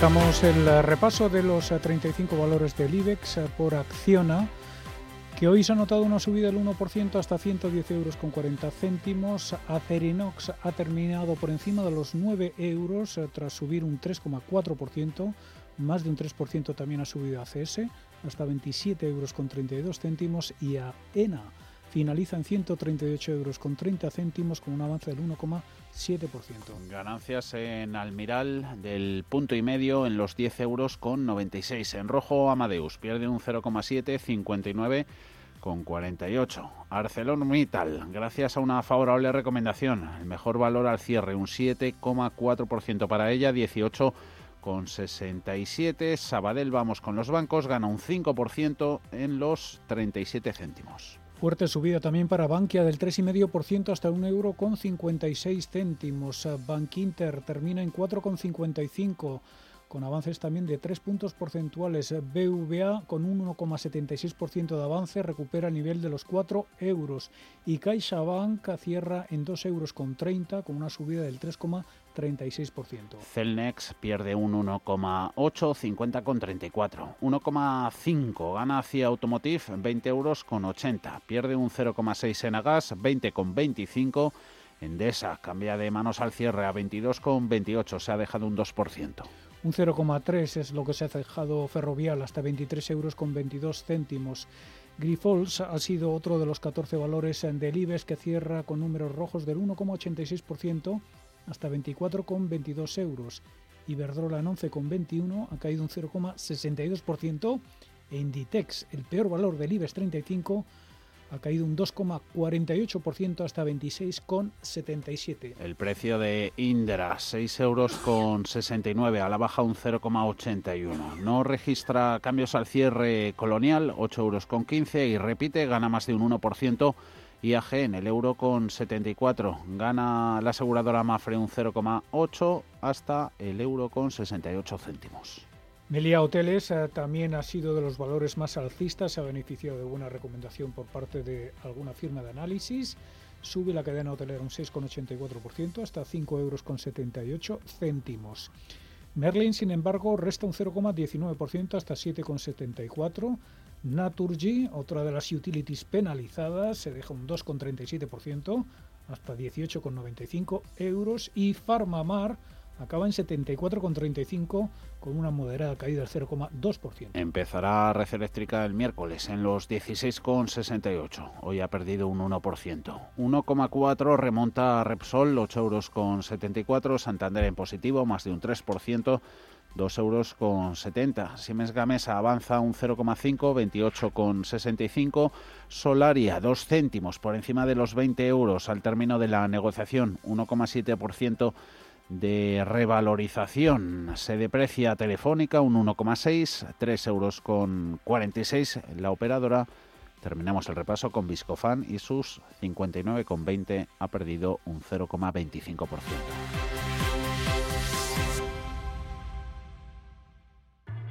El repaso de los 35 valores del IBEX por Acciona, que hoy se ha notado una subida del 1% hasta 110 euros con 40 céntimos. Acerinox ha terminado por encima de los 9 euros eh, tras subir un 3,4%. Más de un 3% también ha subido ACS hasta 27 euros con 32 céntimos y AENA finaliza en 138 euros con 30 céntimos con un avance del 1,7%. Ganancias en Almiral del punto y medio en los 10 euros con 96. En rojo Amadeus pierde un 0,7, 59 con 48. ArcelorMittal, gracias a una favorable recomendación, el mejor valor al cierre, un 7,4% para ella, 18 con 67. Sabadell, vamos con los bancos, gana un 5% en los 37 céntimos. Fuerte subida también para Bankia del 3,5% hasta un euro con 56 céntimos. Bankinter termina en 4,55 con avances también de 3 puntos porcentuales. BVA con un 1,76% de avance recupera el nivel de los 4 euros y CaixaBank cierra en 2 euros con 30 con una subida del 3,76%. 36%. Celnex pierde un 1,8, 50 con 34. 1,5 gana hacia Automotive, 20 euros con 80. Pierde un 0,6 en Agas, 20 con 25. Endesa cambia de manos al cierre a 22 con 28, se ha dejado un 2%. Un 0,3 es lo que se ha dejado Ferrovial hasta 23 euros con 22 céntimos. Grifols ha sido otro de los 14 valores del IBEX que cierra con números rojos del 1,86% hasta 24,22 euros. Iberdrola en 11,21 ha caído un 0,62%. E Inditex, el peor valor del IBEX 35, ha caído un 2,48% hasta 26,77. El precio de Indra, 6 euros con 69, a la baja un 0,81. No registra cambios al cierre colonial, 8 euros con 15 y repite, gana más de un 1% IAG en el euro con 74. Gana la aseguradora Mafre un 0,8 hasta el euro con 68 céntimos. Melia Hoteles eh, también ha sido de los valores más alcistas, se ha beneficiado de buena recomendación por parte de alguna firma de análisis. Sube la cadena hotelera un 6,84% hasta 5,78 euros céntimos. Merlin, sin embargo, resta un 0,19% hasta 7,74 Naturgy, otra de las utilities penalizadas, se deja un 2,37% hasta 18,95 euros y Farmamar acaba en 74,35 con una moderada caída del 0,2%. Empezará Red Eléctrica el miércoles en los 16,68. Hoy ha perdido un 1%. 1,4 remonta a Repsol, 8 euros con 74. Santander en positivo, más de un 3%. 2 euros con 70. Siemens Gamesa avanza un 0,5, 28 con 65. Solaria, 2 céntimos por encima de los 20 euros al término de la negociación, 1,7% de revalorización. Se deprecia Telefónica un 1,6, 3 euros con 46 la operadora. Terminamos el repaso con Viscofan y sus 59,20 ha perdido un 0,25%.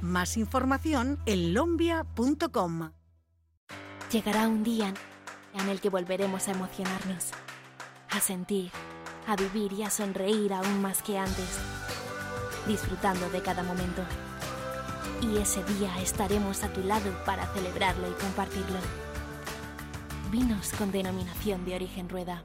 Más información en lombia.com. Llegará un día en el que volveremos a emocionarnos, a sentir, a vivir y a sonreír aún más que antes, disfrutando de cada momento. Y ese día estaremos a tu lado para celebrarlo y compartirlo. Vinos con denominación de origen rueda.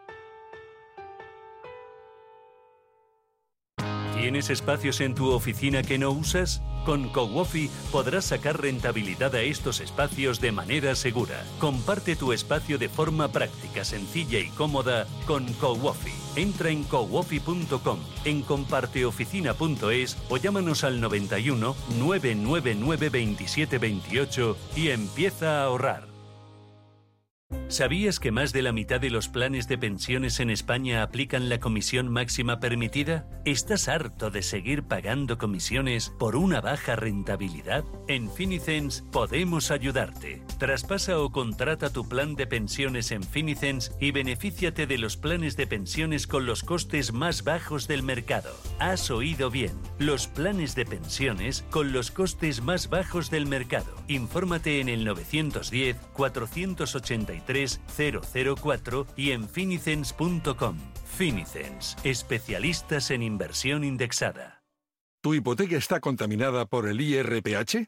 ¿Tienes espacios en tu oficina que no usas? Con CoWofi podrás sacar rentabilidad a estos espacios de manera segura. Comparte tu espacio de forma práctica, sencilla y cómoda con CoWofi. Entra en cowofi.com, en comparteoficina.es o llámanos al 91 999 2728 y empieza a ahorrar. ¿Sabías que más de la mitad de los planes de pensiones en España aplican la comisión máxima permitida? ¿Estás harto de seguir pagando comisiones por una baja rentabilidad? En Finicens podemos ayudarte. Traspasa o contrata tu plan de pensiones en Finicens y benefíciate de los planes de pensiones con los costes más bajos del mercado. Has oído bien, los planes de pensiones con los costes más bajos del mercado. Infórmate en el 910 483 004 y en finicens.com. Finicens, especialistas en inversión indexada. ¿Tu hipoteca está contaminada por el IRPH?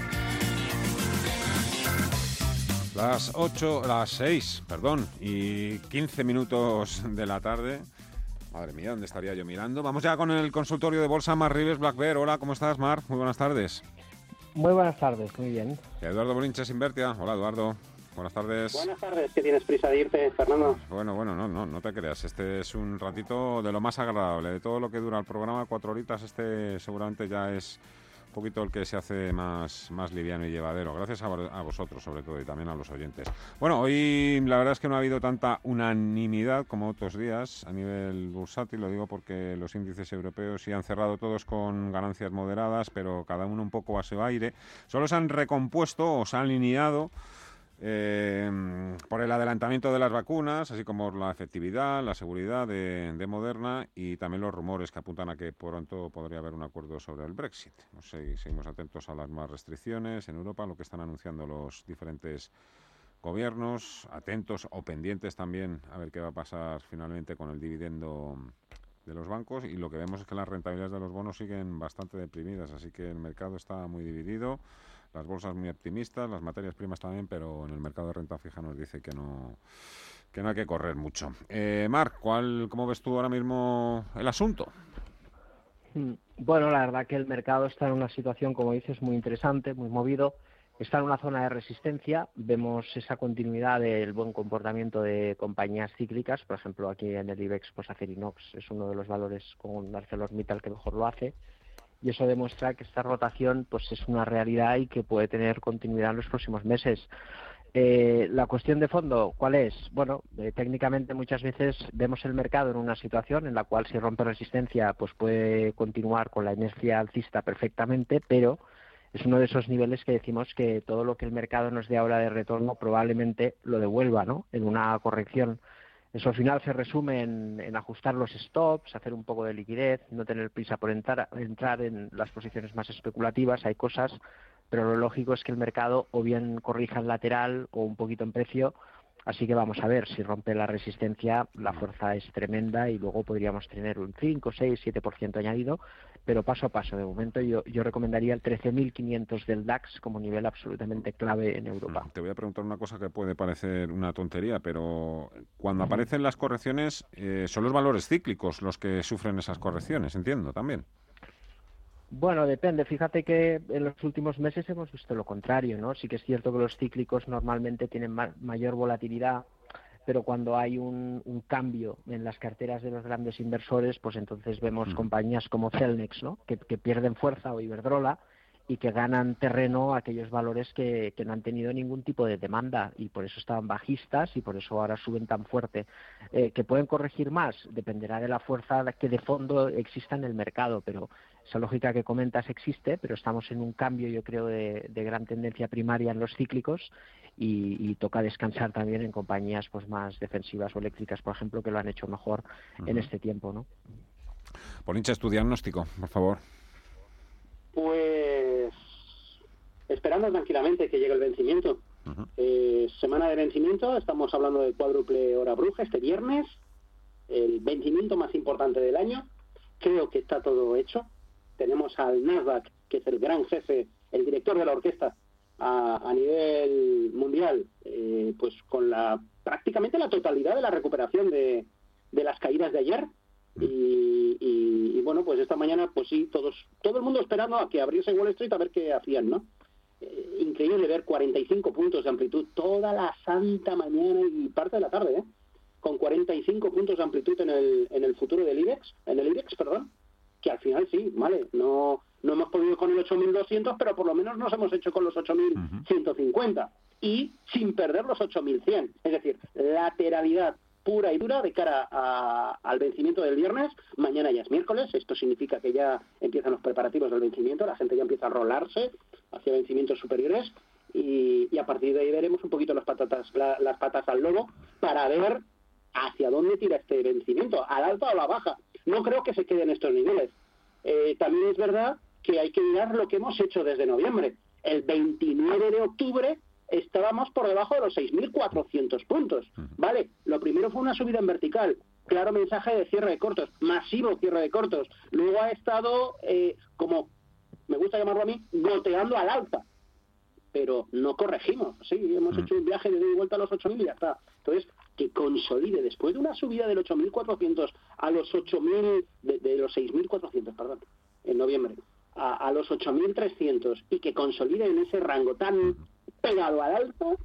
Las 8, las 6, perdón, y 15 minutos de la tarde. Madre mía, ¿dónde estaría yo mirando? Vamos ya con el consultorio de bolsa Mar Rives Black Bear. Hola, ¿cómo estás, Mar? Muy buenas tardes. Muy buenas tardes, muy bien. Eduardo Bolinches Invertia. Hola, Eduardo. Buenas tardes. Buenas tardes, ¿qué tienes prisa de irte, Fernando? Bueno, bueno, no, no, no te creas. Este es un ratito de lo más agradable. De todo lo que dura el programa, cuatro horitas, este seguramente ya es un poquito el que se hace más, más liviano y llevadero. Gracias a, vosotros, sobre todo, y también a los oyentes. Bueno, hoy la verdad es que no ha habido tanta unanimidad como otros días a nivel bursátil. Lo digo porque los índices europeos sí han cerrado todos con ganancias moderadas, pero cada uno un poco a su aire. Solo se han recompuesto o se han alineado eh, por el adelantamiento de las vacunas, así como la efectividad, la seguridad de, Moderna y también los rumores que apuntan a que pronto podría haber un acuerdo sobre el Brexit. No sé, seguimos atentos a las más restricciones en Europa, lo que están anunciando los diferentes gobiernos, atentos o pendientes también a ver qué va a pasar finalmente con el dividendo de los bancos y lo que vemos es que las rentabilidades de los bonos siguen bastante deprimidas, así que el mercado está muy dividido las bolsas muy optimistas, las materias primas también, pero en el mercado de renta fija nos dice que no que no hay que correr mucho. Eh, Marc, ¿cuál, ¿cómo ves tú ahora mismo el asunto? Mm, bueno, la verdad que el mercado está en una situación, como dices, muy interesante, muy movido. Está en una zona de resistencia. Vemos esa continuidad del buen comportamiento de compañías cíclicas. Por ejemplo, aquí en el IBEX, pues Acerinox es uno de los valores con ArcelorMittal que mejor lo hace y eso demuestra que esta rotación pues es una realidad y que puede tener continuidad en los próximos meses. Eh, la cuestión de fondo, ¿cuál es? Bueno, eh, técnicamente muchas veces vemos el mercado en una situación en la cual si rompe resistencia pues puede continuar con la inercia alcista perfectamente, pero es uno de esos niveles que decimos que todo lo que el mercado nos dé ahora de retorno probablemente lo devuelva, ¿no? En una corrección eso al final se resume en, ajustar los stops, hacer un poco de liquidez, no tener prisa por entrar, entrar en las posiciones más especulativas. Hay cosas, pero lo lógico es que el mercado o bien corrija en lateral o un poquito en precio. Así que vamos a ver, si rompe la resistencia, la fuerza es tremenda y luego podríamos tener un 5, 6, 7% añadido pero paso a paso. De momento yo, yo recomendaría el 13.500 del DAX como nivel absolutamente clave en Europa. Mm, te voy a preguntar una cosa que puede parecer una tontería, pero cuando aparecen las correcciones, eh, son los valores cíclicos los que sufren esas correcciones, entiendo también. Bueno, depende. Fíjate que en los últimos meses hemos visto lo contrario, ¿no? Sí que es cierto que los cíclicos normalmente tienen mayor volatilidad, pero cuando hay un, cambio en las carteras de los grandes inversores, pues entonces vemos compañías como Celnex, ¿no? Que, que pierden fuerza o Iberdrola y que ganan terreno aquellos valores que, no han tenido ningún tipo de demanda y por eso estaban bajistas y por eso ahora suben tan fuerte. Eh, que pueden corregir más, dependerá de la fuerza que de fondo exista en el mercado, pero esa lógica que comentas existe, pero estamos en un cambio, yo creo, de, gran tendencia primaria en los cíclicos y, toca descansar también en compañías pues más defensivas o eléctricas, por ejemplo, que lo han hecho mejor en este tiempo, ¿no? Polinches, tu diagnóstico, por favor. Pues esperando tranquilamente que llegue el vencimiento. Eh, semana de vencimiento, estamos hablando de cuádruple hora bruja este viernes, el vencimiento más importante del año. Creo que está todo hecho. Tenemos al Nasdaq, que es el gran jefe, el director de la orquesta a, nivel mundial, eh, pues con la prácticamente la totalidad de la recuperación de, las caídas de ayer. Y, bueno, pues esta mañana, pues sí, todos, todo el mundo esperando a que abriese Wall Street a ver qué hacían, ¿no? Eh, increíble ver 45 puntos de amplitud toda la santa mañana y parte de la tarde, ¿eh? Con 45 puntos de amplitud en el, en el futuro del IBEX, en el IBEX, perdón, que al final sí, vale, no, no hemos podido con el 8.200, pero por lo menos nos hemos hecho con los 8.150 y sin perder los 8.100. Es decir, lateralidad pura y dura de cara al vencimiento del viernes. Mañana ya es miércoles, esto significa que ya empiezan los preparativos del vencimiento, la gente ya empieza a rolarse hacia vencimientos superiores y, a partir de ahí veremos un poquito las patatas, las patas al lobo para ver hacia dónde tira este vencimiento, al alta o a la baja. No creo que se quede en estos niveles. Eh, también es verdad que hay que mirar lo que hemos hecho desde noviembre. El 29 de octubre estábamos por debajo de los 6.400 puntos. Vale, lo primero fue una subida en vertical, claro mensaje de cierre de cortos, masivo cierre de cortos. Luego ha estado, eh, como me gusta llamarlo a mí, goteando al alta. Pero no corregimos, sí, hemos hecho un viaje de vuelta a los 8.000 y ya está. Entonces, que consolide después de una subida del 8.400 a los 8.000, de, de los 6.400, perdón, en noviembre, a, a los 8.300 y que consolide en ese rango tan pegado al alto,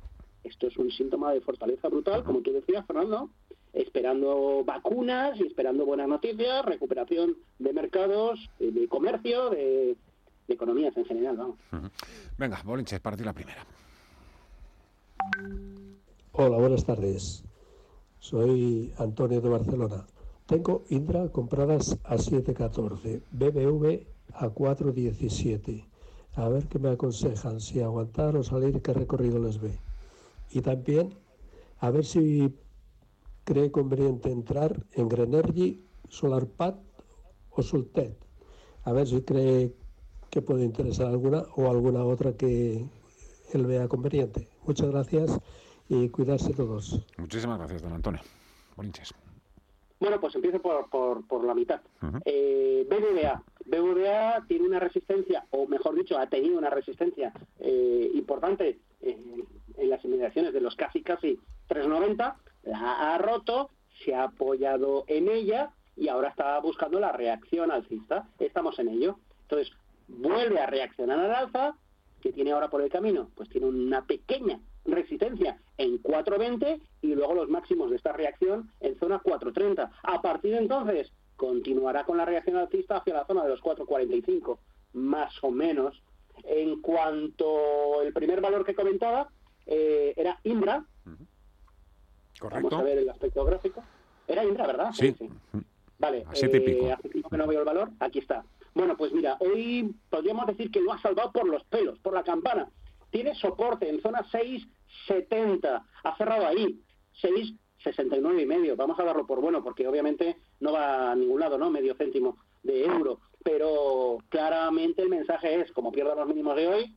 esto es un síntoma de fortaleza brutal, como tú decías, Fernando, esperando vacunas y esperando buenas noticias, recuperación de mercados, eh, de comercio, de, economías en general. Vamos. Venga, Bolinches, para ti la primera. Hola, buenas tardes. Soy Antonio de Barcelona. Tengo Indra compradas a 7.14, BBV a 4.17 a ver qué me aconsejan, si aguantar o salir, qué recorrido les ve. Y también a ver si cree conveniente entrar en Grenergy, SolarPad o Sultet. A ver si cree que puede interesar alguna o alguna otra que él vea conveniente. Muchas gracias y cuidarse todos. Muchísimas gracias, don Antonio. Bolinches. Bueno, pues empiezo por, por, la mitad. Eh, BBVA. BBVA tiene una resistencia, o mejor dicho, ha tenido una resistencia eh, importante en, las inmediaciones de los casi casi 390, la ha roto, se ha apoyado en ella y ahora está buscando la reacción alcista. Estamos en ello. Entonces, vuelve a reaccionar al alza, que tiene ahora por el camino, pues tiene una pequeña resistencia en 4.20 y luego los máximos de esta reacción en zona 4.30. A partir de entonces continuará con la reacción alcista hacia la zona de los 4.45, más o menos. En cuanto el primer valor que comentaba eh, era Indra. Correcto. Vamos a ver el aspecto gráfico. Era Indra, ¿verdad? Sí. Vale, eh, hace tiempo que no veo el valor. Aquí está. Bueno, pues mira, hoy podríamos decir que lo ha salvado por los pelos, por la campana. Tiene soporte en zona 6,70. Ha cerrado ahí. 6,69 y medio. Vamos a darlo por bueno porque obviamente no va a ningún lado, ¿no? Medio céntimo de euro. Pero claramente el mensaje es, como pierda los mínimos de hoy,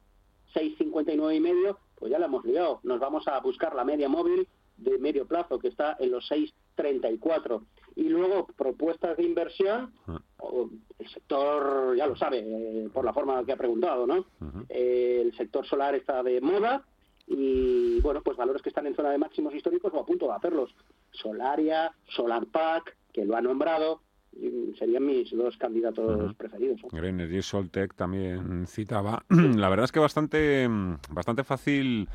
6,59 y medio, pues ya la hemos liado. Nos vamos a buscar la media móvil de medio plazo que está en los 6,34 y luego propuestas de inversión, ah. el sector ya lo sabe eh, por la forma que ha preguntado, ¿no? Eh, el sector solar está de moda y bueno, pues valores que están en zona de máximos históricos o a punto de hacerlos. Solaria, SolarPack, que lo ha nombrado, serían mis dos candidatos preferidos. Green Energy Soltec también citaba. La verdad es que bastante, bastante fácil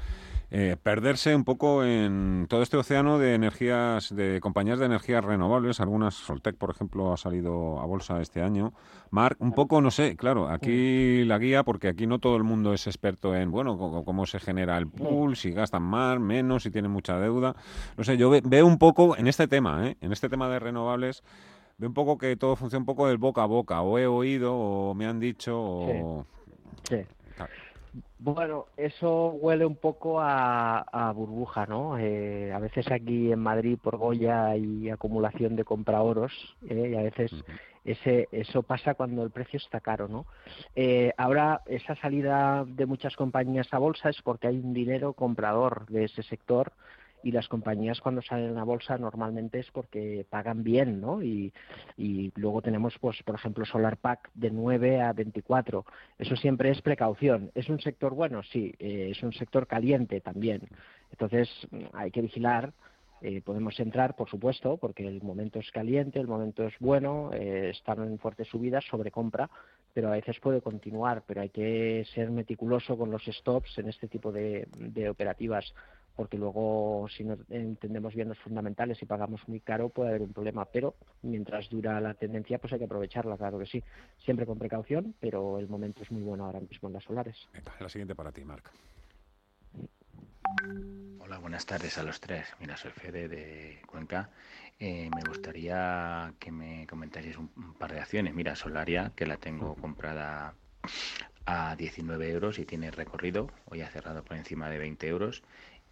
eh, perderse un poco en todo este océano de energías, de compañías de energías renovables. Algunas, Soltec, por ejemplo, ha salido a bolsa este año. Marc, un poco, no sé, claro, aquí la guía, porque aquí no todo el mundo es experto en, bueno, cómo, se genera el pool, si gastan más, menos, si tienen mucha deuda. No sé, yo veo un poco en este tema, ¿eh? en este tema de renovables, veo un poco que todo funciona un poco del boca a boca, o he oído, o me han dicho, o... Sí. Bueno, eso huele un poco a, burbuja, ¿no? Eh, a veces aquí en Madrid, por Goya, hay acumulación de compraoros ¿eh? y a veces ese, eso pasa cuando el precio está caro, ¿no? Eh, ahora, esa salida de muchas compañías a bolsa es porque hay un dinero comprador de ese sector y las compañías cuando salen a bolsa normalmente es porque pagan bien, ¿no? Y, luego tenemos, pues, por ejemplo, Solar Pack de 9 a 24. Eso siempre es precaución. ¿Es un sector bueno? Sí. Eh, es un sector caliente también. Entonces, hay que vigilar. Eh, podemos entrar, por supuesto, porque el momento es caliente, el momento es bueno, eh, están en fuertes subidas sobre compra, pero a veces puede continuar, pero hay que ser meticuloso con los stops en este tipo de operativas porque luego si no entendemos bien los fundamentales y pagamos muy caro puede haber un problema, pero mientras dura la tendencia pues hay que aprovecharla, claro que sí, siempre con precaución, pero el momento es muy bueno ahora mismo en las solares. la siguiente para ti, Marc. Hola, buenas tardes a los tres. Mira, soy Fede de Cuenca. Eh, me gustaría que me comentaseis un, un, par de acciones. Mira, Solaria, que la tengo comprada a 19 euros y tiene recorrido. Hoy ha cerrado por encima de 20 euros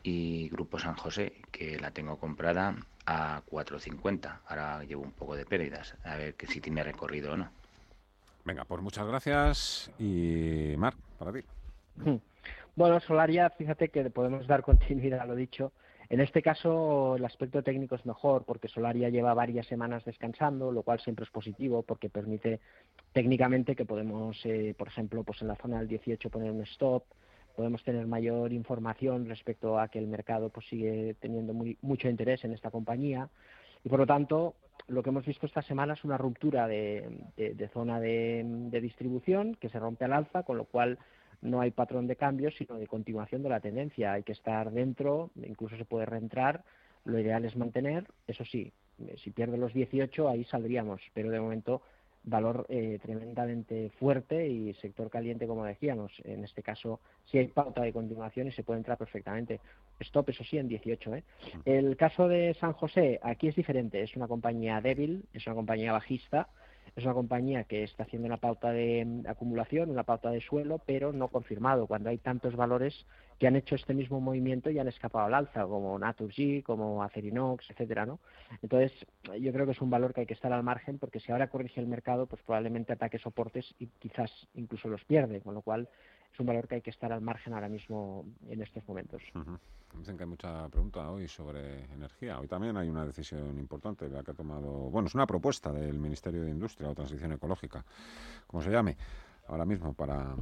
y Grupo San José, que la tengo comprada a 4.50. Ahora llevo un poco de pérdidas, a ver que si tiene recorrido o no. Venga, pues muchas gracias y Mar, para ti. Hmm. Bueno, Solaria, fíjate que podemos dar continuidad a lo dicho. En este caso, el aspecto técnico es mejor porque Solaria lleva varias semanas descansando, lo cual siempre es positivo porque permite técnicamente que podemos, eh, por ejemplo, pues en la zona del 18 poner un stop, podemos tener mayor información respecto a que el mercado pues sigue teniendo muy, mucho interés en esta compañía. Y por lo tanto lo que hemos visto esta semana es una ruptura de, zona de, distribución que se rompe al alza con lo cual no hay patrón de cambio sino de continuación de la tendencia. Hay que estar dentro incluso se puede reentrar. Lo ideal es mantener. Eso sí si pierde los 18 ahí saldríamos. Pero de momento valor eh, tremendamente fuerte y sector caliente, como decíamos. En este caso, si hay pauta de continuación y se puede entrar perfectamente. Stop, eso sí, en 18. ¿eh? El caso de San José, aquí es diferente. Es una compañía débil, es una compañía bajista es una compañía que está haciendo una pauta de mm, acumulación, una pauta de suelo, pero no confirmado, cuando hay tantos valores que han hecho este mismo movimiento y han escapado al alza, como Naturgy, como Acerinox, etcétera, ¿no? Entonces, yo creo que es un valor que hay que estar al margen, porque si ahora corrige el mercado, pues probablemente ataque soportes y quizás incluso los pierde, con lo cual es un valor que hay que estar al margen ahora mismo en estos momentos. Dicen que hay mucha pregunta hoy sobre energía. Hoy también hay una decisión importante la que ha tomado, bueno, es una propuesta del Ministerio de Industria o Transición Ecológica, como se llame, ahora mismo para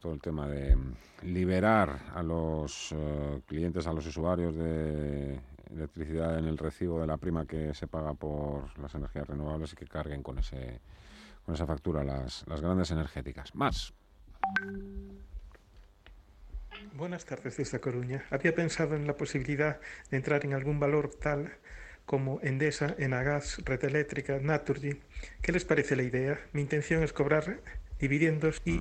todo el tema de liberar a los eh, clientes, a los usuarios de electricidad en el recibo de la prima que se paga por las energías renovables y que carguen con ese con esa factura las, las grandes energéticas. Más. Buenas tardes desde Coruña. Había pensado en la posibilidad de entrar en algún valor tal como Endesa, Enagas, Red Eléctrica, Naturgy. ¿Qué les parece la idea? Mi intención es cobrar dividendos y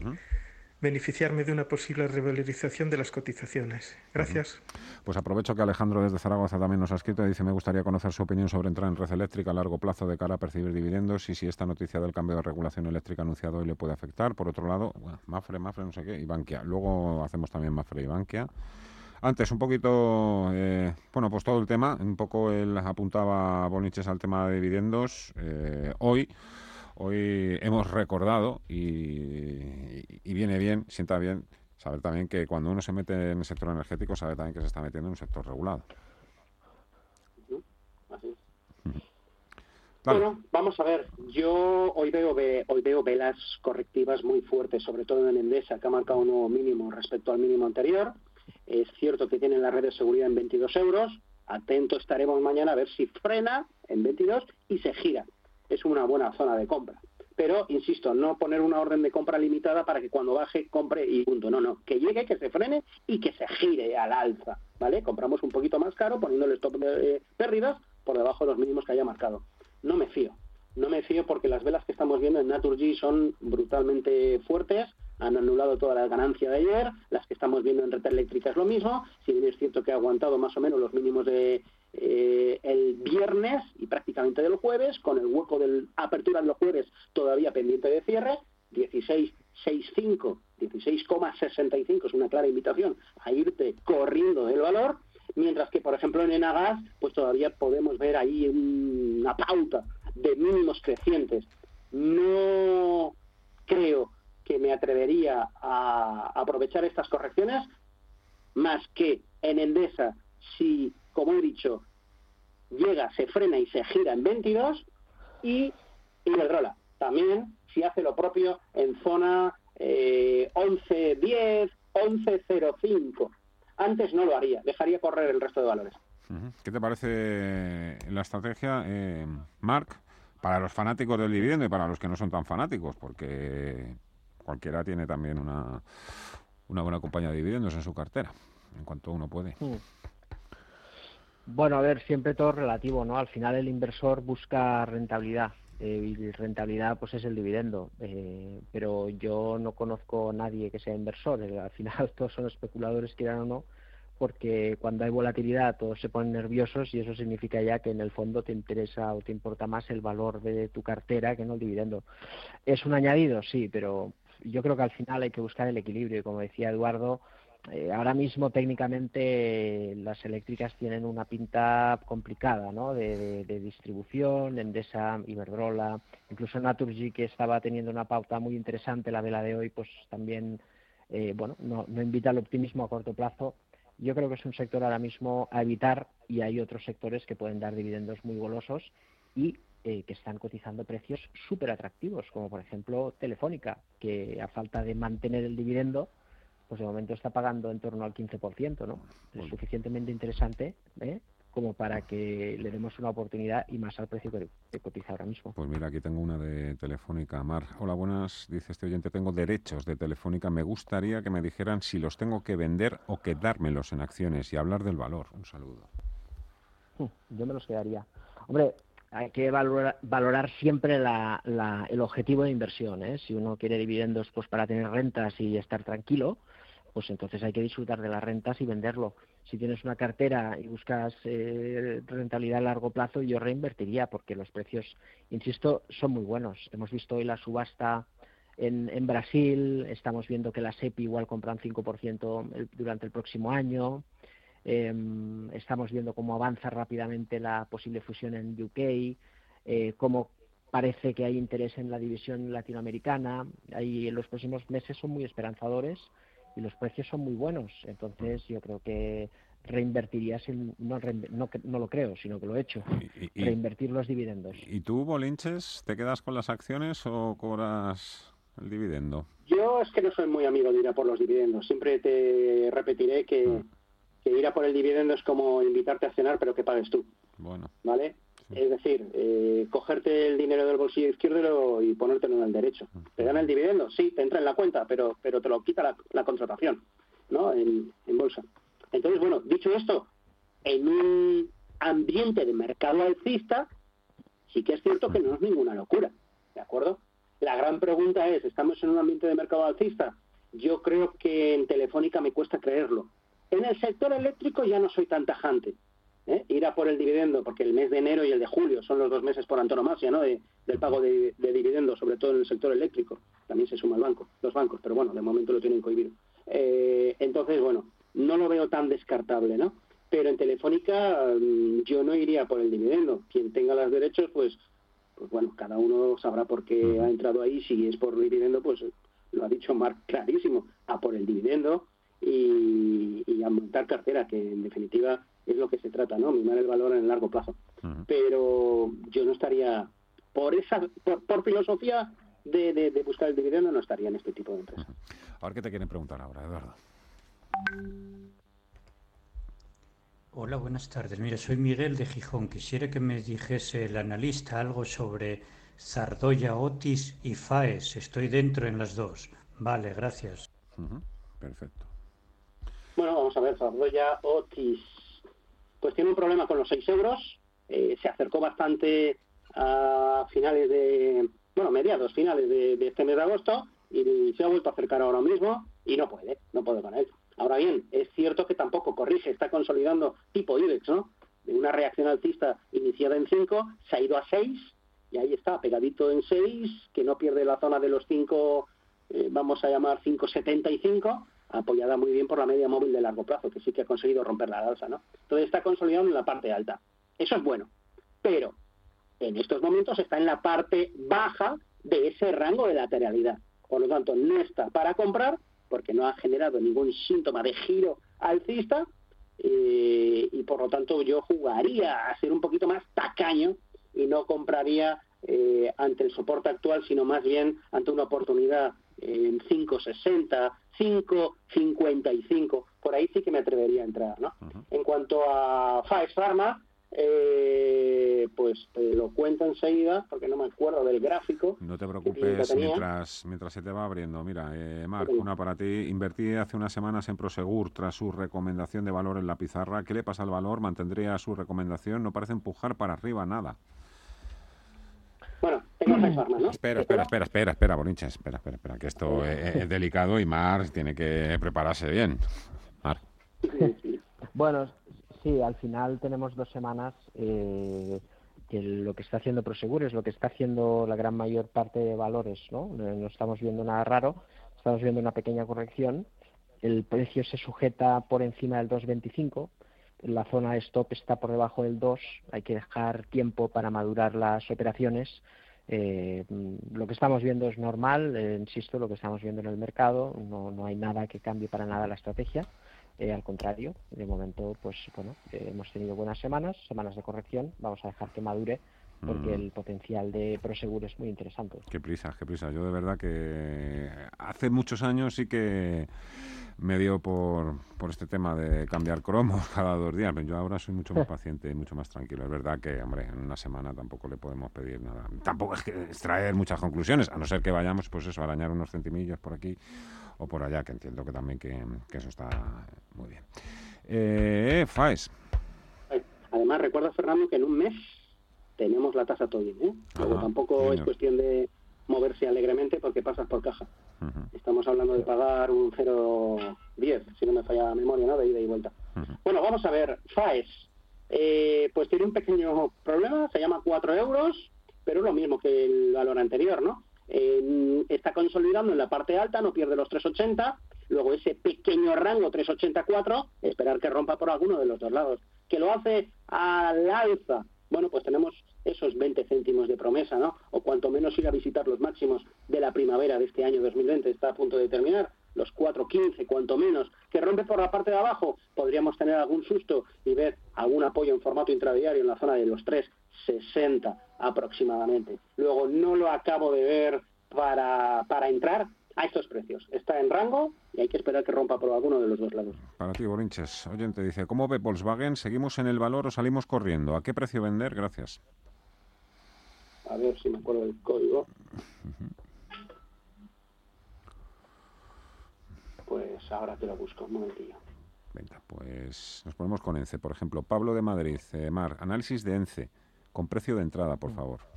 beneficiarme de una posible revalorización de las cotizaciones. Gracias. Pues aprovecho que Alejandro desde Zaragoza también nos ha escrito y dice me gustaría conocer su opinión sobre entrar en red eléctrica a largo plazo de cara a percibir dividendos y si esta noticia del cambio de regulación eléctrica anunciado hoy le puede afectar. Por otro lado, Mafre, Mafre, no sé qué, y Bankia. Luego hacemos también Mafre y Bankia. Antes, un poquito, eh, bueno, pues todo el tema, un poco él apuntaba Boniches al tema de dividendos. Eh, hoy Hoy hemos recordado y, viene bien, sienta bien, saber también que cuando uno se mete en el sector energético, sabe también que se está metiendo en un sector regulado. Bueno, vamos a ver. Yo hoy veo hoy veo velas correctivas muy fuertes, sobre todo en Endesa, que ha marcado un nuevo mínimo respecto al mínimo anterior. Es cierto que tienen la red de seguridad en 22 euros. Atento estaremos mañana a ver si frena en 22 y se gira es una buena zona de compra. Pero, insisto, no poner una orden de compra limitada para que cuando baje compre y punto. No, no, que llegue, que se frene y que se gire al alza, ¿vale? Compramos un poquito más caro poniéndole stop de pérdidas por debajo de los mínimos que haya marcado. No me fío, no me fío porque las velas que estamos viendo en Naturgy son brutalmente fuertes, han anulado toda la ganancia de ayer, las que estamos viendo en Red Eléctrica es lo mismo, si bien es cierto que ha aguantado más o menos los mínimos de eh, el viernes y prácticamente del jueves, con el hueco de apertura de los jueves todavía pendiente de cierre, 16,65, 16,65 es una clara invitación a irte corriendo del valor, mientras que, por ejemplo, en Enagas, pues todavía podemos ver ahí una pauta de mínimos crecientes. No creo que me atrevería a aprovechar estas correcciones más que en Endesa si como he dicho, llega, se frena y se gira en 22 y Iberdrola también si hace lo propio en zona eh, 11.10, 11.05. Antes no lo haría, dejaría correr el resto de valores. ¿Qué te parece la estrategia, eh, Marc, para los fanáticos del dividendo y para los que no son tan fanáticos? Porque cualquiera tiene también una, una buena compañía de dividendos en su cartera, en cuanto uno puede. Mm. Bueno, a ver, siempre todo relativo, ¿no? Al final el inversor busca rentabilidad eh, y rentabilidad pues es el dividendo. Eh, pero yo no conozco a nadie que sea inversor. Eh, al final todos son especuladores, quieran o no, porque cuando hay volatilidad todos se ponen nerviosos y eso significa ya que en el fondo te interesa o te importa más el valor de tu cartera que no el dividendo. ¿Es un añadido? Sí, pero yo creo que al final hay que buscar el equilibrio y como decía Eduardo, eh, ahora mismo técnicamente las eléctricas tienen una pinta complicada ¿no? de, distribución, Endesa, Iberdrola, incluso Naturgy que estaba teniendo una pauta muy interesante la vela de hoy, pues también eh, bueno no, no invita al optimismo a corto plazo. Yo creo que es un sector ahora mismo a evitar y hay otros sectores que pueden dar dividendos muy golosos y eh, que están cotizando precios súper atractivos, como por ejemplo Telefónica, que a falta de mantener el dividendo, pues de momento está pagando en torno al 15%, ¿no? Es suficientemente interesante ¿eh? como para que le demos una oportunidad y más al precio que, cotiza ahora mismo. Pues mira, aquí tengo una de Telefónica. Mar, hola, buenas. Dice este oyente, tengo derechos de Telefónica. Me gustaría que me dijeran si los tengo que vender o quedármelos en acciones y hablar del valor. Un saludo. Yo me los quedaría. Hombre, hay que valorar, siempre el objetivo de inversión. ¿eh? Si uno quiere dividendos pues para tener rentas y estar tranquilo, pues entonces hay que disfrutar de las rentas y venderlo. Si tienes una cartera y buscas eh, rentabilidad a largo plazo, yo reinvertiría porque los precios, insisto, son muy buenos. Hemos visto hoy la subasta en, en Brasil, estamos viendo que la SEPI igual compran 5% durante el próximo año. Em, estamos viendo cómo avanza rápidamente la posible fusión en UK, eh, cómo parece que hay interés en la división latinoamericana. Ahí en los próximos meses son muy esperanzadores y los precios son muy buenos. Entonces yo creo que reinvertiría, no, no, lo creo, sino que lo he hecho, reinvertir los dividendos. ¿Y tú, Bolinches, te quedas con las acciones o cobras el dividendo? Yo es que no soy muy amigo de ir a por los dividendos. Siempre te repetiré que, mm. Que ir a por el dividendo es como invitarte a cenar, pero que pagues tú. Bueno. ¿Vale? Es decir, eh, cogerte el dinero del bolsillo izquierdo y ponértelo en el derecho. ¿Te dan el dividendo? Sí, te entra en la cuenta, pero, pero te lo quita la, contratación, ¿no? En, bolsa. Entonces, bueno, dicho esto, en un ambiente de mercado alcista, sí que es cierto que no es ninguna locura, ¿de acuerdo? La gran pregunta es, ¿estamos en un ambiente de mercado alcista? Yo creo que en Telefónica me cuesta creerlo. En el sector eléctrico ya no soy tan tajante. ¿eh? ir a por el dividendo, porque el mes de enero y el de julio son los dos meses por antonomasia ¿no? del pago de, de dividendos, sobre todo en el sector eléctrico. También se suma el banco, los bancos, pero bueno, de momento lo tienen cohibido. Eh, entonces, bueno, no lo veo tan descartable, ¿no? Pero en Telefónica mm, yo no iría por el dividendo. Quien tenga los derechos, pues, pues bueno, cada uno sabrá por qué ha entrado ahí. Si es por el dividendo, pues lo ha dicho Marc clarísimo, a por el dividendo y, y a montar cartera, que en definitiva es lo que se trata, ¿no? Mimar el valor en el largo plazo. Pero yo no estaría, por esa, por, filosofía de, de, buscar el dividendo, no estaría en este tipo de empresa. A ver qué te quieren preguntar ahora, Eduardo. Hola, buenas tardes. Mira, soy Miguel de Gijón. Quisiera que me dijese el analista algo sobre Zardoya, Otis y Faes. Estoy dentro en las dos. Vale, gracias. Perfecto. Bueno, vamos a ver, Zardoya, Otis. Pues tiene un problema con los 6 euros. Eh, se acercó bastante a finales de, bueno, mediados, finales de, este mes de agosto y se ha vuelto a acercar ahora mismo y no puede, no puede con él. Ahora bien, es cierto que tampoco corrige, está consolidando tipo IBEX, ¿no? De una reacción alcista iniciada en 5, se ha ido a 6 y ahí está, pegadito en 6, que no pierde la zona de los 5, eh, vamos a llamar 5,75, apoyada muy bien por la media móvil de largo plazo, que sí que ha conseguido romper la alza, ¿no? Entonces está consolidando en la parte alta. Eso es bueno, pero en estos momentos está en la parte baja de ese rango de lateralidad. Por lo tanto, no está para comprar porque no ha generado ningún síntoma de giro alcista eh, y por lo tanto yo jugaría a ser un poquito más tacaño y no compraría eh, ante el soporte actual, sino más bien ante una oportunidad en 5.60, 5.55, por ahí sí que me atrevería a entrar. ¿no? En cuanto a Five Pharma, eh, pues te lo cuento enseguida, porque no me acuerdo del gráfico. No te preocupes mientras, mientras se te va abriendo. Mira, eh, Marc, una para ti. Invertí hace unas semanas en Prosegur tras su recomendación de valor en la pizarra. ¿Qué le pasa al valor? ¿Mantendría su recomendación? No parece empujar para arriba nada. Espera, espera, espera, espera, espera, Borinche, espera, espera, espera, que esto es, delicado y Marc tiene que prepararse bien. Marc. Bueno, Sí, al final tenemos dos semanas eh, que lo que está haciendo Prosegur es lo que está haciendo la gran mayor parte de valores, ¿no? No estamos viendo nada raro, estamos viendo una pequeña corrección. El precio se sujeta por encima del 2.25, la zona de stop está por debajo del 2, hay que dejar tiempo para madurar las operaciones. Eh, lo que estamos viendo es normal, eh, insisto, lo que estamos viendo en el mercado, no, no hay nada que cambie para nada la estrategia. Eh, al contrario, de momento, pues bueno, eh, hemos tenido buenas semanas, semanas de corrección. Vamos a dejar que madure porque mm. el potencial de Prosegur es muy interesante. Qué prisa, qué prisa. Yo de verdad que hace muchos años sí que me dio por, por este tema de cambiar cromos cada dos días. Pero yo ahora soy mucho más paciente y mucho más tranquilo. Es verdad que, hombre, en una semana tampoco le podemos pedir nada. Tampoco es que extraer muchas conclusiones, a no ser que vayamos, pues eso, a arañar unos centimillos por aquí o por allá, que entiendo que también que, eso está muy bien. Eh, Faes. Además, recuerda, Fernando, que en un mes tenemos la tasa Tobin, ¿eh? tampoco es cuestión de moverse alegremente porque pasas por caja. Estamos hablando de pagar un 0,10, si no me falla la memoria, ¿no? De ida y vuelta. Bueno, vamos a ver, FAES, eh, pues tiene un pequeño problema, se llama 4 euros, pero es lo mismo que el valor anterior, ¿no? está consolidando en la parte alta, no pierde los 380, luego ese pequeño rango 384, esperar que rompa por alguno de los dos lados. Que lo hace al alza, bueno, pues tenemos esos 20 céntimos de promesa, ¿no? O cuanto menos ir a visitar los máximos de la primavera de este año 2020, está a punto de terminar, los 4.15, cuanto menos, que rompe por la parte de abajo, podríamos tener algún susto y ver algún apoyo en formato intradiario en la zona de los 3.60 aproximadamente. Luego no lo acabo de ver para, para entrar a estos precios. Está en rango y hay que esperar que rompa por alguno de los dos lados. Para ti, Borinches, oyente dice, ¿cómo ve Volkswagen? ¿Seguimos en el valor o salimos corriendo? ¿A qué precio vender? Gracias. A ver si me acuerdo del código. Pues ahora te lo busco, un momentillo. Venga, pues nos ponemos con ENCE. Por ejemplo, Pablo de Madrid, eh, Mar, análisis de ENCE, con precio de entrada, por favor.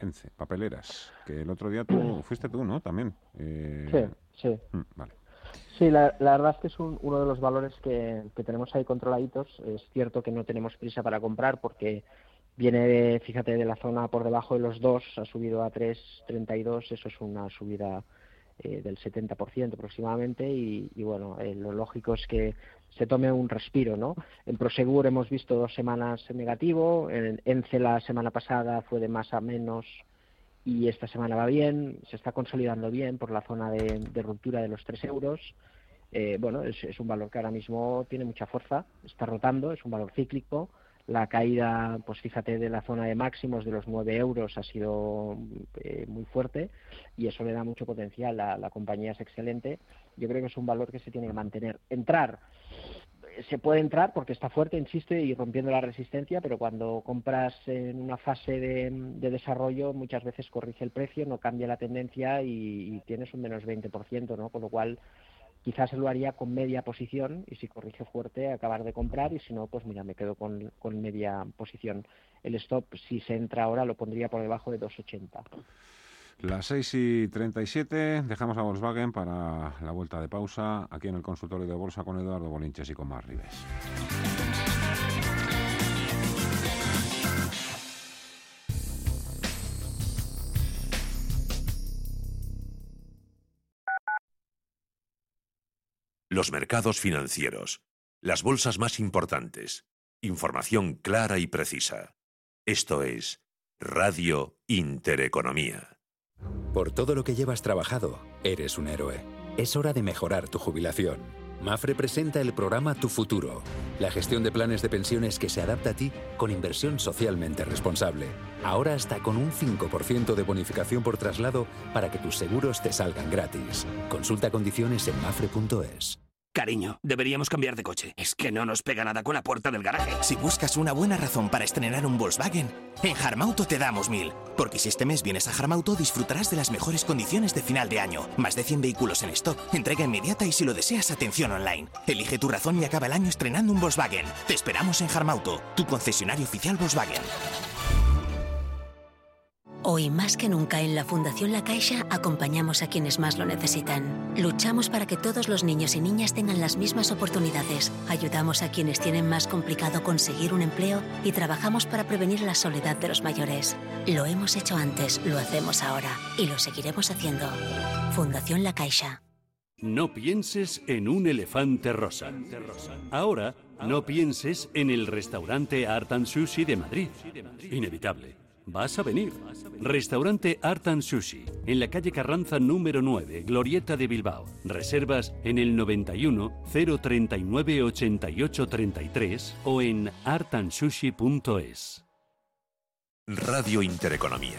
ENCE, papeleras, que el otro día tú, fuiste tú, ¿no? También. Eh... Sí, sí. Mm, vale. Sí, la, verdad es que es uno de los valores que, que, tenemos ahí controladitos. Es cierto que no tenemos prisa para comprar porque viene, fíjate, de la zona por debajo de los dos, ha subido a 3.32, eso es una subida eh, del 70% aproximadamente y, bueno, eh, lo lógico es que se tome un respiro, ¿no? En Prosegur hemos visto dos semanas en negativo, en ENCE la semana pasada fue de más a menos y esta semana va bien, se está consolidando bien por la zona de, ruptura de los 3 euros. Eh, bueno, es, es, un valor que ahora mismo tiene mucha fuerza, está rotando, es un valor cíclico, la caída, pues fíjate, de la zona de máximos de los 9 euros ha sido eh, muy fuerte y eso le da mucho potencial. La, la compañía es excelente. Yo creo que es un valor que se tiene que mantener. Entrar, se puede entrar porque está fuerte, insisto, y rompiendo la resistencia, pero cuando compras en una fase de, desarrollo muchas veces corrige el precio, no cambia la tendencia y, tienes un menos 20%, ¿no? Con lo cual quizás se lo haría con media posición y si corrige fuerte acabar de comprar y si no, pues mira, me quedo con, con media posición. El stop, si se entra ahora, lo pondría por debajo de 2,80. Las 6 y 37, dejamos a Volkswagen para la vuelta de pausa aquí en el consultorio de bolsa con Eduardo Bolinches y con Mar Rives. Los mercados financieros, las bolsas más importantes, información clara y precisa. Esto es Radio Intereconomía. Por todo lo que llevas trabajado, eres un héroe. Es hora de mejorar tu jubilación. Mafre presenta el programa Tu Futuro, la gestión de planes de pensiones que se adapta a ti con inversión socialmente responsable. Ahora hasta con un 5% de bonificación por traslado para que tus seguros te salgan gratis. Consulta condiciones en mafre.es. Cariño, deberíamos cambiar de coche. Es que no nos pega nada con la puerta del garaje. Si buscas una buena razón para estrenar un Volkswagen, en Harmauto te damos mil. Porque si este mes vienes a Harmauto disfrutarás de las mejores condiciones de final de año. Más de 100 vehículos en stock, entrega inmediata y si lo deseas, atención online. Elige tu razón y acaba el año estrenando un Volkswagen. Te esperamos en Harmauto, tu concesionario oficial Volkswagen. Hoy más que nunca en la Fundación La Caixa acompañamos a quienes más lo necesitan. Luchamos para que todos los niños y niñas tengan las mismas oportunidades. Ayudamos a quienes tienen más complicado conseguir un empleo y trabajamos para prevenir la soledad de los mayores. Lo hemos hecho antes, lo hacemos ahora y lo seguiremos haciendo. Fundación La Caixa. No pienses en un elefante rosa. Ahora, no pienses en el restaurante Art Sushi de Madrid. Inevitable vas a venir. Restaurante Art and Sushi, en la calle Carranza número 9, Glorieta de Bilbao. Reservas en el 91 039 88 33 o en artandsushi.es. Radio Intereconomía,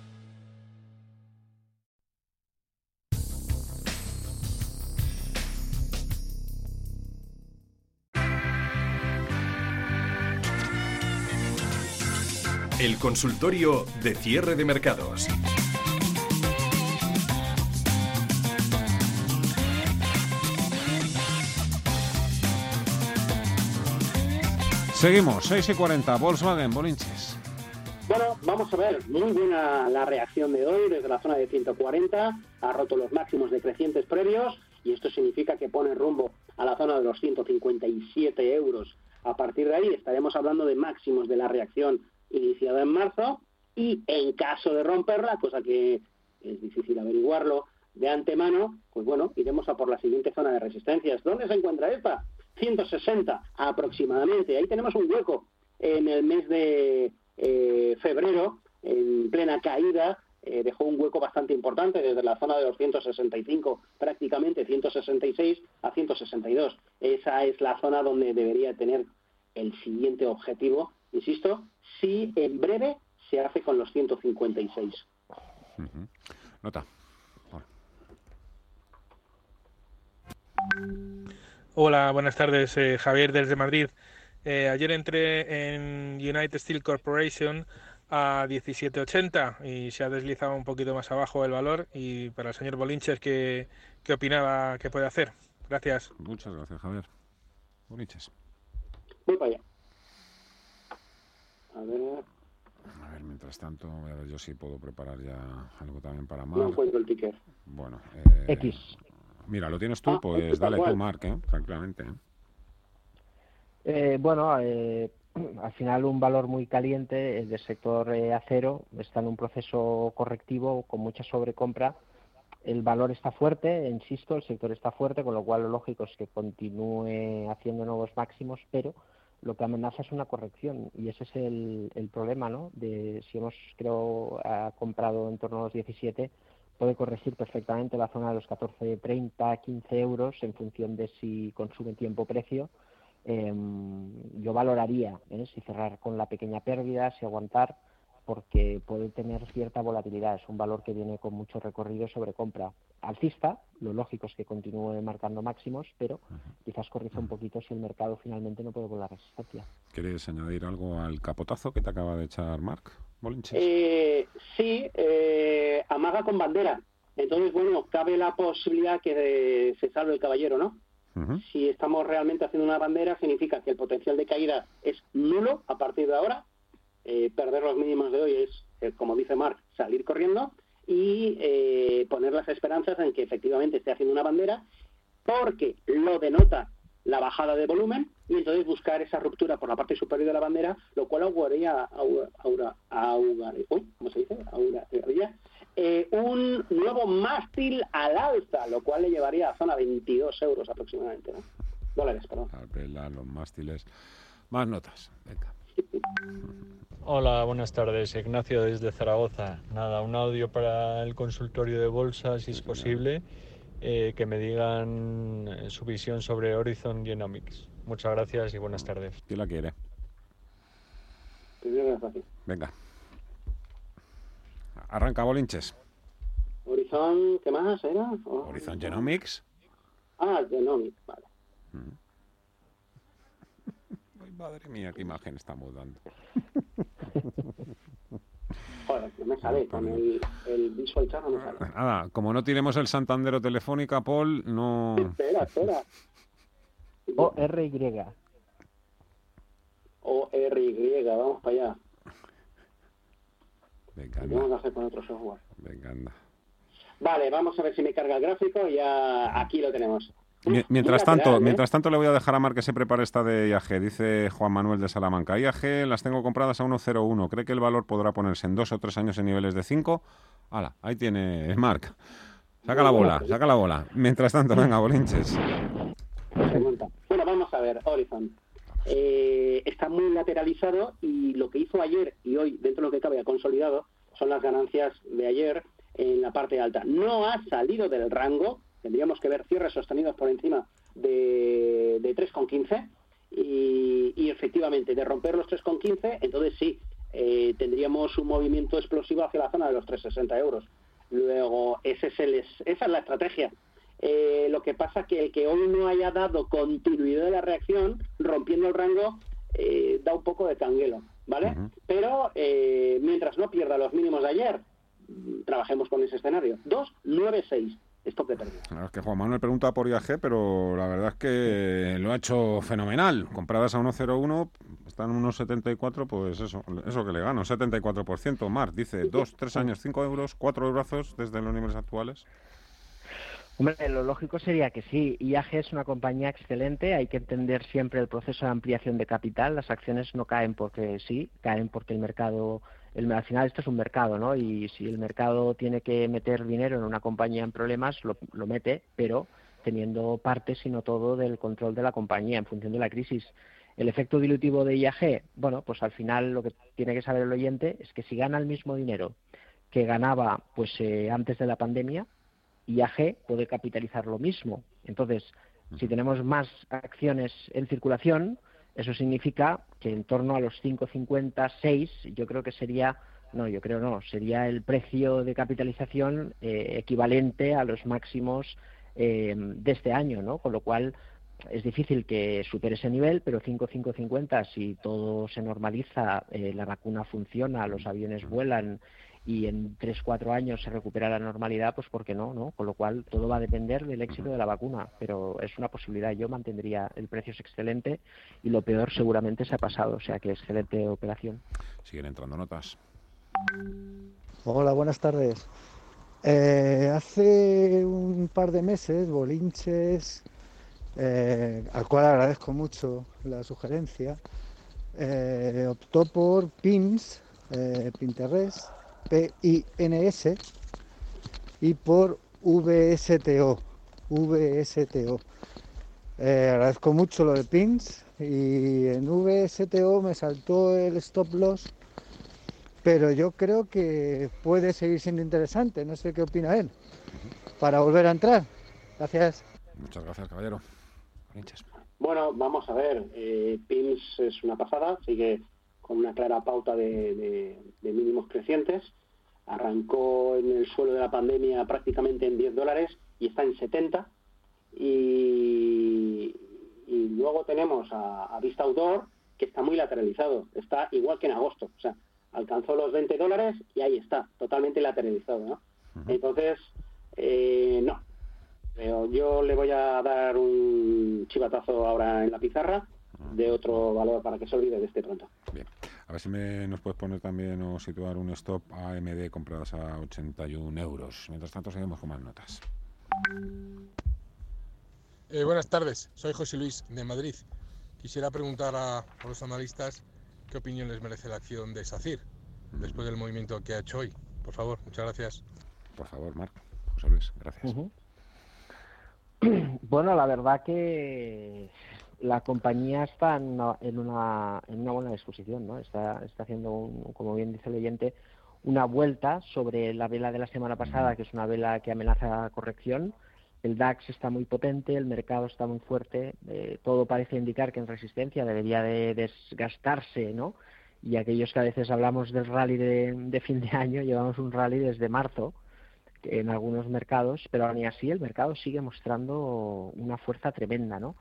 El consultorio de cierre de mercados. Seguimos, 6 y 40, Volkswagen, Bolinches. Bueno, vamos a ver, muy buena la reacción de hoy desde la zona de 140, ha roto los máximos decrecientes previos y esto significa que pone rumbo a la zona de los 157 euros. A partir de ahí estaremos hablando de máximos de la reacción iniciada en marzo y en caso de romperla, cosa que es difícil averiguarlo de antemano, pues bueno, iremos a por la siguiente zona de resistencias. ¿Dónde se encuentra esta? 160 aproximadamente. Ahí tenemos un hueco en el mes de eh, febrero, en plena caída, eh, dejó un hueco bastante importante desde la zona de los 165, prácticamente 166 a 162. Esa es la zona donde debería tener el siguiente objetivo, insisto, si en breve se hace con los 156. Nota. Hola, buenas tardes. Eh, Javier desde Madrid. Eh, ayer entré en United Steel Corporation a 17.80 y se ha deslizado un poquito más abajo el valor. Y para el señor Bolinches, ¿qué, qué opinaba que puede hacer? Gracias. Muchas gracias, Javier. Bolinches. Voy para allá. A ver. A ver, mientras tanto, voy a ver yo si puedo preparar ya algo también para más. No encuentro el ticker. Bueno. Eh, X. Mira, lo tienes tú, ah, pues dale tú, Mark, ¿eh? tranquilamente. ¿eh? Eh, bueno, eh, al final un valor muy caliente el del sector acero está en un proceso correctivo con mucha sobrecompra. El valor está fuerte, insisto, el sector está fuerte, con lo cual lo lógico es que continúe haciendo nuevos máximos, pero lo que amenaza es una corrección y ese es el, el problema, ¿no? De si hemos, creo, ha comprado en torno a los 17, puede corregir perfectamente la zona de los 14, 30, 15 euros en función de si consume tiempo-precio. Em, yo valoraría ¿eh? si cerrar con la pequeña pérdida, si aguantar, porque puede tener cierta volatilidad. Es un valor que viene con mucho recorrido sobre compra alcista. Lo lógico es que continúe marcando máximos, pero quizás corrija un poquito si el mercado finalmente no puede con la resistencia. ¿Quieres añadir algo al capotazo que te acaba de echar Marc Bolinches? Eh, sí, eh, amaga con bandera. Entonces, bueno, cabe la posibilidad que se salve el caballero, ¿no? Si estamos realmente haciendo una bandera, significa que el potencial de caída es nulo a partir de ahora. Eh, perder los mínimos de hoy es, eh, como dice Mark, salir corriendo y eh, poner las esperanzas en que efectivamente esté haciendo una bandera, porque lo denota la bajada de volumen y entonces buscar esa ruptura por la parte superior de la bandera, lo cual auguraría, aura, aura, ¿cómo se dice? Eh, un nuevo mástil al alza, lo cual le llevaría a zona 22 euros aproximadamente. Dólares, perdón. los mástiles. Más notas, venga. Hola, buenas tardes. Ignacio desde Zaragoza. Nada, un audio para el consultorio de bolsa, si es posible, eh, que me digan eh, su visión sobre Horizon Genomics. Muchas gracias y buenas tardes. ¿Quién la quiere? Venga. Arranca Bolinches. Horizon, ¿qué más era? Oh. Horizon Genomics. Ah, Genomics, vale. Mm. Madre mía, qué imagen estamos dando. Joder, no me sale, con el, el visual chat no me sale. Nada, como no tiremos el Santander o Telefónica, Paul, no... Espera, espera. O-R-Y. O-R-Y, vamos para allá. Venga, Vamos a hacer con otro software. Venga, anda. Vale, vamos a ver si me carga el gráfico y ya aquí lo tenemos. Mientras tanto, ¿eh? mientras tanto le voy a dejar a Mar que se prepare esta de IAG. Dice Juan Manuel de Salamanca. IAG las tengo compradas a 1,01. ¿Cree que el valor podrá ponerse en dos o tres años en niveles de 5? Hala, ahí tiene Marc. Saca la bola, saca la bola. Mientras tanto, venga, bolinches. Bueno, vamos a ver, Horizon. Eh, está muy lateralizado y lo que hizo ayer y hoy, dentro de lo que cabe, ha consolidado, son las ganancias de ayer en la parte alta. No ha salido del rango, tendríamos que ver cierres sostenidos por encima de, de 3,15 y, y efectivamente de romper los 3,15, entonces sí, eh, tendríamos un movimiento explosivo hacia la zona de los 3,60 euros. Luego, ese es el, esa es la estrategia. Eh, lo que pasa que el que hoy no haya dado continuidad de la reacción, rompiendo el rango, eh, da un poco de canguelo, ¿vale? Pero mientras no pierda los mínimos de ayer, trabajemos con ese escenario. 2, 9, 6. Esto que pérdida. Claro, es que Juan Manuel pregunta por IAG, pero la verdad es que lo ha hecho fenomenal. Compradas a 1,01, están en 1,74, pues eso, eso que le gano, 74%. Mar dice 2, 3 años, 5 euros, 4 euros desde los niveles actuales. Hombre, lo lógico sería que sí. IAG es una compañía excelente, hay que entender siempre el proceso de ampliación de capital. Las acciones no caen porque sí, caen porque el mercado, el, al final esto es un mercado, ¿no? Y si el mercado tiene que meter dinero en una compañía en problemas, lo, lo mete, pero teniendo parte, sino todo, del control de la compañía en función de la crisis. El efecto dilutivo de IAG, bueno, pues al final lo que tiene que saber el oyente es que si gana el mismo dinero que ganaba pues eh, antes de la pandemia, IAG puede capitalizar lo mismo. Entonces, si tenemos más acciones en circulación, eso significa que en torno a los 5,56 yo creo que sería, no, yo creo no, sería el precio de capitalización eh, equivalente a los máximos eh, de este año, ¿no? Con lo cual es difícil que supere ese nivel, pero 5,550 si todo se normaliza, eh, la vacuna funciona, los aviones vuelan y en 3-4 años se recupera la normalidad, pues ¿por qué no, no? Con lo cual todo va a depender del éxito de la vacuna, pero es una posibilidad. Yo mantendría el precio es excelente y lo peor seguramente se ha pasado, o sea que excelente operación. Siguen entrando notas. Hola, buenas tardes. Eh, hace un par de meses, Bolinches, eh, al cual agradezco mucho la sugerencia, eh, optó por PINS, eh, Pinterest, P-I-N-S, y por VSTO. VSTO. Eh, agradezco mucho lo de pins y en VSTO me saltó el stop loss pero yo creo que puede seguir siendo interesante. No sé qué opina él. Para volver a entrar. Gracias. Muchas gracias, caballero. Bueno, vamos a ver. Eh, PIMS es una pasada, sigue con una clara pauta de, mínimos crecientes. Arrancó en el suelo de la pandemia prácticamente en 10 dólares y está en 70. Y, luego tenemos a, Vista Outdoor, que está muy lateralizado. Está igual que en agosto. O sea, alcanzó los 20 dólares y ahí está, totalmente lateralizado. ¿no? Entonces, eh, no, yo le voy a dar un chivatazo ahora en la pizarra de otro valor para que se olvide de este pronto. Bien. A ver si me, nos puedes poner también o situar un stop AMD compradas a 81 euros. Mientras tanto, seguimos con más notas. Eh, buenas tardes, soy José Luis de Madrid. Quisiera preguntar a, los analistas qué opinión les merece la acción de SACIR después del movimiento que ha hecho hoy. Por favor, muchas gracias. Por favor, Marco. José Luis, gracias. Bueno, la verdad que la compañía está en una, en una, buena disposición, ¿no? Está, está haciendo, como bien dice el oyente, una vuelta sobre la vela de la semana pasada, que es una vela que amenaza corrección. El DAX está muy potente, el mercado está muy fuerte, eh, todo parece indicar que en resistencia debería de desgastarse, ¿no? Y aquellos que a veces hablamos del rally de, de fin de año, llevamos un rally desde marzo, en algunos mercados, pero aún así el mercado sigue mostrando una fuerza tremenda, ¿no?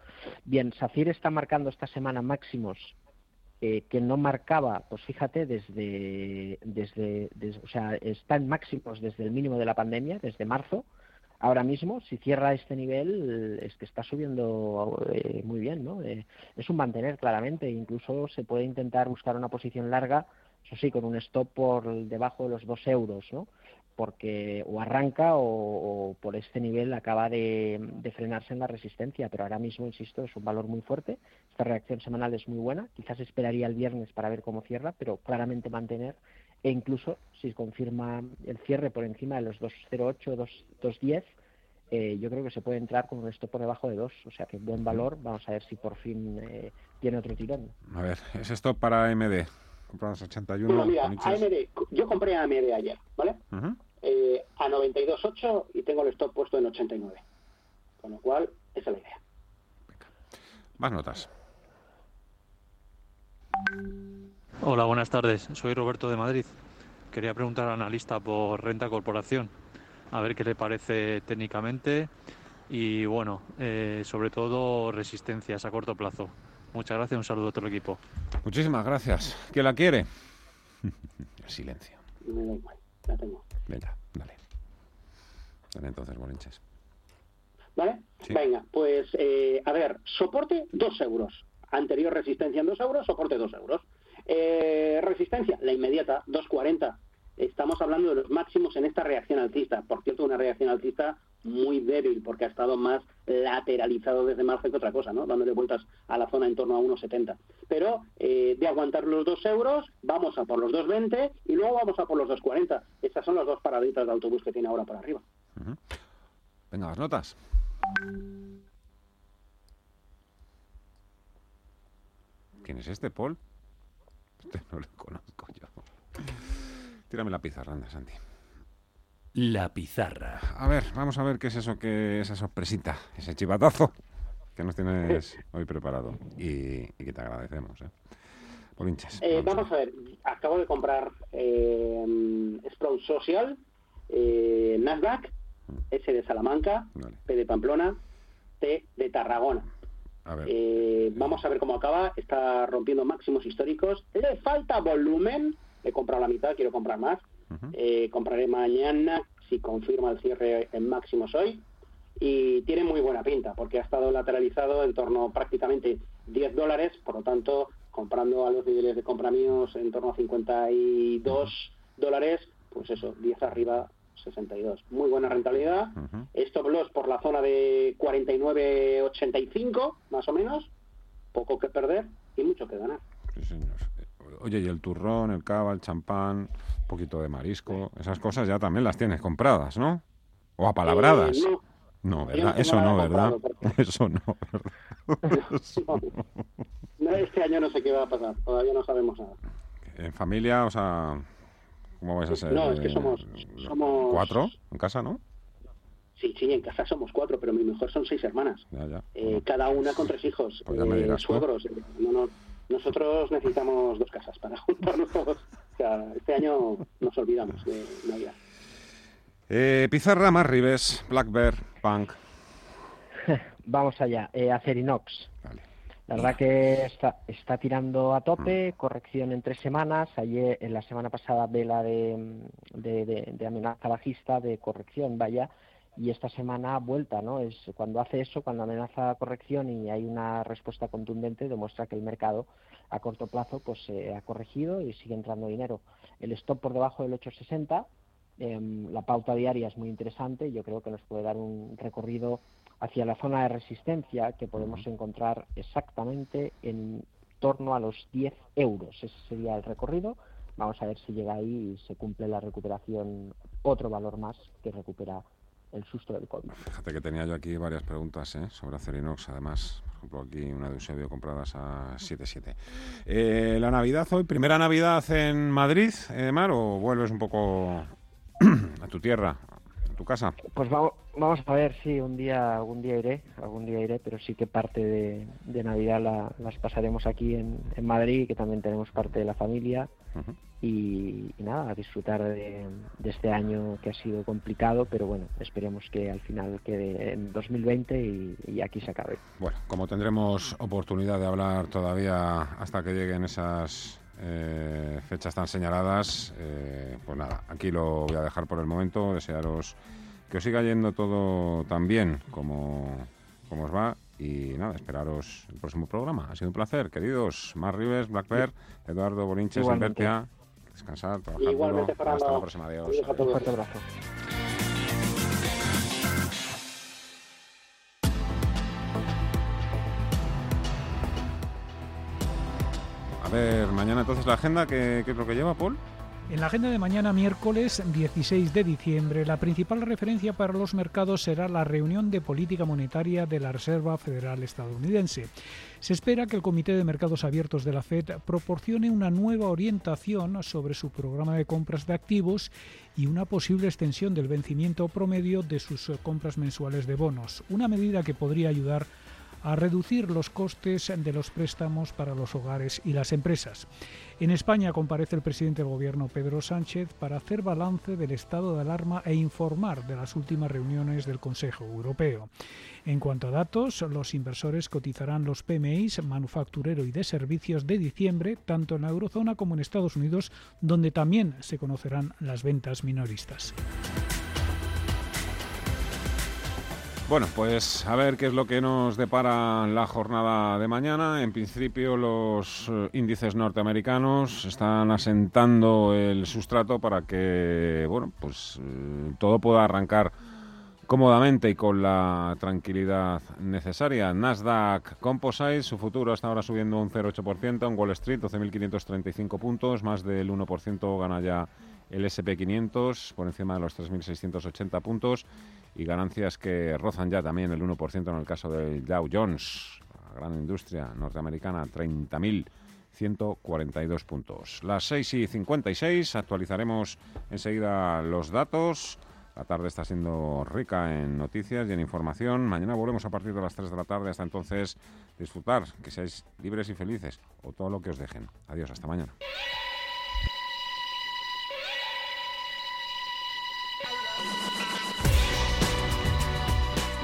Bien, SACIR está marcando esta semana máximos eh, que no marcaba, pues fíjate, desde, desde, o sea, está en máximos desde el mínimo de la pandemia, desde marzo. Ahora mismo, si cierra este nivel, es que está subiendo eh, muy bien, ¿no? Eh, es un mantener claramente, incluso se puede intentar buscar una posición larga, eso sí, con un stop por debajo de los dos euros, ¿no? Porque o arranca o, por este nivel acaba de, frenarse en la resistencia, pero ahora mismo, insisto, es un valor muy fuerte. Esta reacción semanal es muy buena, quizás esperaría el viernes para ver cómo cierra, pero claramente mantener e incluso si confirma el cierre por encima de los 208, 210, eh, yo creo que se puede entrar con esto por debajo de 2, o sea que buen valor, vamos a ver si por fin eh, tiene otro tirón. A ver, es esto para AMD. Compramos 81. mira, AMD, yo compré AMD ayer, ¿vale? Eh, a 92.8 y tengo el stop puesto en 89. Con lo cual, esa es la idea. Más notas. Hola, buenas tardes. Soy Roberto de Madrid. Quería preguntar al analista por renta corporación, a ver qué le parece técnicamente y, bueno, eh, sobre todo resistencias a corto plazo. Muchas gracias, un saludo a todo el equipo. Muchísimas gracias. ¿Quién la quiere? silencio. La tengo. Venga, dale. Dale entonces, Bolinches. ¿Vale? Venga, pues eh, a ver, soporte 2 euros. Anterior resistencia en 2 euros, soporte 2 euros. Eh, resistencia, la inmediata, 2,40. Estamos hablando de los máximos en esta reacción alcista. Por cierto, una reacción alcista muy débil porque ha estado más lateralizado desde marzo que otra cosa, ¿no? Dándole vueltas a la zona en torno a 1,70. Pero eh, de aguantar los 2 euros, vamos a por los 2,20 y luego vamos a por los 2,40. Estas son las dos paraditas de autobús que tiene ahora por arriba. Venga, las notas. ¿Quién es este, Paul? Este no lo conozco yo. Tírame la pizarra, anda, Santi. La pizarra. A ver, vamos a ver qué es eso, que esa sorpresita, ese chivatazo que nos tienes hoy preparado y, que te agradecemos. ¿eh? Eh, vamos, a ver, acabo de comprar eh, Sprout Social, eh, Nasdaq, mm. S de Salamanca, P de Pamplona, T de Tarragona. vamos a ver cómo acaba, está rompiendo máximos históricos, le falta volumen, he comprado la mitad, quiero comprar más, eh, compraré mañana si confirma el cierre en máximos hoy. Y tiene muy buena pinta porque ha estado lateralizado en torno prácticamente 10 dólares, por lo tanto, comprando a los niveles de compra míos en torno a 52 dólares, pues eso, 10 arriba, 62. Muy buena rentabilidad. Stop loss por la zona de 49.85, más o menos. Poco que perder y mucho que ganar. Oye, y el turrón, el cava, el champán, un poquito de marisco, esas cosas ya también las tienes compradas, ¿no? O apalabradas. Eh, no. ¿verdad? Eso no, ¿verdad? Eso no, ¿verdad? no. Este año no sé qué va a pasar, todavía no sabemos nada. En familia, o sea, ¿Cómo vais a ser? No, es que eh, somos, somos ¿Cuatro en casa, no? Sí, sí, en casa somos cuatro, pero mi mujer son seis hermanas. Ya, ya. Eh, cada una con tres hijos, Pues eh, ¿no? suegros. eh, no, no, nosotros necesitamos dos casas para juntarnos todos. O sea, este año nos olvidamos de Navidad. Eh, Pizarra, más Rives, Black Bear, Punk. Vamos allá, eh, Acerinox. La verdad que está, está tirando a tope, corrección en tres semanas. Ayer, en la semana pasada, vela de, de, de- de amenaza bajista, de corrección, vaya. Y esta semana vuelta, ¿no? Es cuando hace eso, cuando amenaza corrección y hay una respuesta contundente, demuestra que el mercado a corto plazo pues se ha corregido y sigue entrando dinero. El stop por debajo del 860, em, la pauta diaria es muy interesante. Yo creo que nos puede dar un recorrido hacia la zona de resistencia que podemos encontrar exactamente en torno a los 10 euros. Ese sería el recorrido. Vamos a ver si llega ahí y se cumple la recuperación, otro valor más que recupera el susto del COVID. Fíjate que tenía yo aquí varias preguntas ¿eh? sobre Acerinox, además. Por ejemplo, aquí una de Eusebio compradas a 7,7. Eh, la Navidad hoy, primera Navidad en Madrid, eh, Mar, o vuelves un poco a tu tierra, tu casa? Pues vamos, vamos a ver, sí, un día, algún día iré, algún día iré, pero sí que parte de, de Navidad la- las pasaremos aquí en, en Madrid, que también tenemos parte de la familia. Y, y nada, a disfrutar de, de este año que ha sido complicado, pero bueno, esperemos que al final quede en 2020 y, y aquí se acabe. Bueno, como tendremos oportunidad de hablar todavía hasta que lleguen esas eh, fechas tan señaladas, eh, pues nada, aquí lo voy a dejar por el momento. Desearos que os siga yendo todo tan bien como, como os va. Y nada, esperaros el próximo programa. Ha sido un placer, queridos. Mar Rives, Black Bear, Eduardo Bolinches. Invertia. Descansar, trabajar Igualmente, duro. Hasta la próxima. Adiós. Adiós. Un fuerte abrazo. Ver, mañana entonces la agenda, ¿qué, es lo que lleva, Paul? En la agenda de mañana, miércoles 16 de diciembre, la principal referencia para los mercados será la reunión de política monetaria de la Reserva Federal estadounidense. Se espera que el Comité de Mercados Abiertos de la Fed proporcione una nueva orientación sobre su programa de compras de activos y una posible extensión del vencimiento promedio de sus compras mensuales de bonos, una medida que podría ayudar a reducir los costes de los préstamos para los hogares y las empresas. En España comparece el presidente del Gobierno Pedro Sánchez para hacer balance del estado de alarma e informar de las últimas reuniones del Consejo Europeo. En cuanto a datos, los inversores cotizarán los PMIs manufacturero y de servicios de diciembre, tanto en la eurozona como en Estados Unidos, donde también se conocerán las ventas minoristas. Bueno, pues a ver qué es lo que nos depara la jornada de mañana. En principio los eh, índices norteamericanos están asentando el sustrato para que, bueno, pues eh, todo pueda arrancar cómodamente y con la tranquilidad necesaria. Nasdaq Composite, su futuro hasta ahora subiendo un 0,8%, en Wall Street 12.535 puntos, más del 1% gana ya el SP500 por encima de los 3.680 puntos y ganancias que rozan ya también el 1% en el caso del Dow Jones, la gran industria norteamericana, 30.142 puntos. Las 6 y 56, actualizaremos enseguida los datos. La tarde está siendo rica en noticias y en información. Mañana volvemos a partir de las 3 de la tarde. Hasta entonces, disfrutar, que seáis libres y felices, o todo lo que os dejen. Adiós, hasta mañana.